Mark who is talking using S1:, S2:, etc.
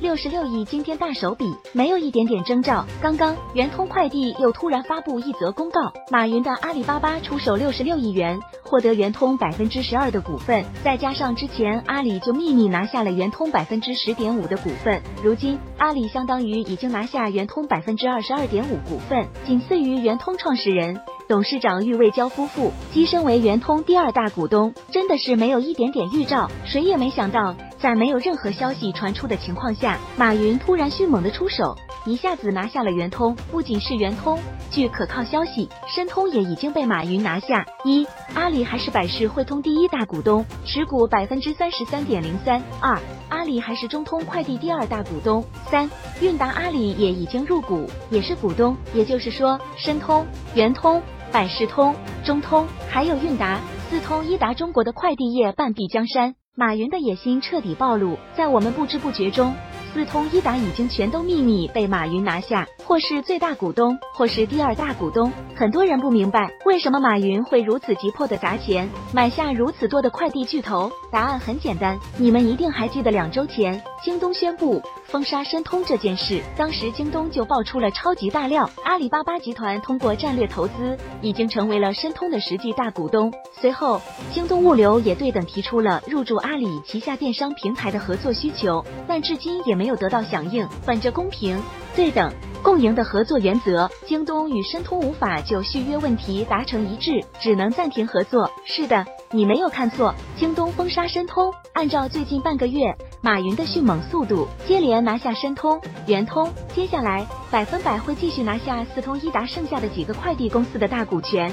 S1: 六十六亿惊天大手笔，没有一点点征兆。刚刚圆通快递又突然发布一则公告，马云的阿里巴巴出手六十六亿元，获得圆通百分之十二的股份，再加上之前阿里就秘密拿下了圆通百分之十点五的股份，如今阿里相当于已经拿下圆通百分之二十二点五股份，仅次于圆通创始人。董事长郁卫娇夫妇跻身为圆通第二大股东，真的是没有一点点预兆，谁也没想到，在没有任何消息传出的情况下，马云突然迅猛的出手，一下子拿下了圆通。不仅是圆通，据可靠消息，申通也已经被马云拿下。一，阿里还是百世汇通第一大股东，持股百分之三十三点零三。二，阿里还是中通快递第二大股东。三，韵达阿里也已经入股，也是股东。也就是说，申通、圆通。百世通、中通，还有韵达、四通一达，中国的快递业半壁江山。马云的野心彻底暴露，在我们不知不觉中，四通一达已经全都秘密被马云拿下，或是最大股东，或是第二大股东。很多人不明白，为什么马云会如此急迫的砸钱买下如此多的快递巨头？答案很简单，你们一定还记得两周前，京东宣布。封杀申通这件事，当时京东就爆出了超级大料，阿里巴巴集团通过战略投资，已经成为了申通的实际大股东。随后，京东物流也对等提出了入驻阿里旗下电商平台的合作需求，但至今也没有得到响应。本着公平、对等、共赢的合作原则，京东与申通无法就续约问题达成一致，只能暂停合作。是的，你没有看错，京东封杀申通。按照最近半个月。马云的迅猛速度，接连拿下申通、圆通，接下来百分百会继续拿下四通一达剩下的几个快递公司的大股权。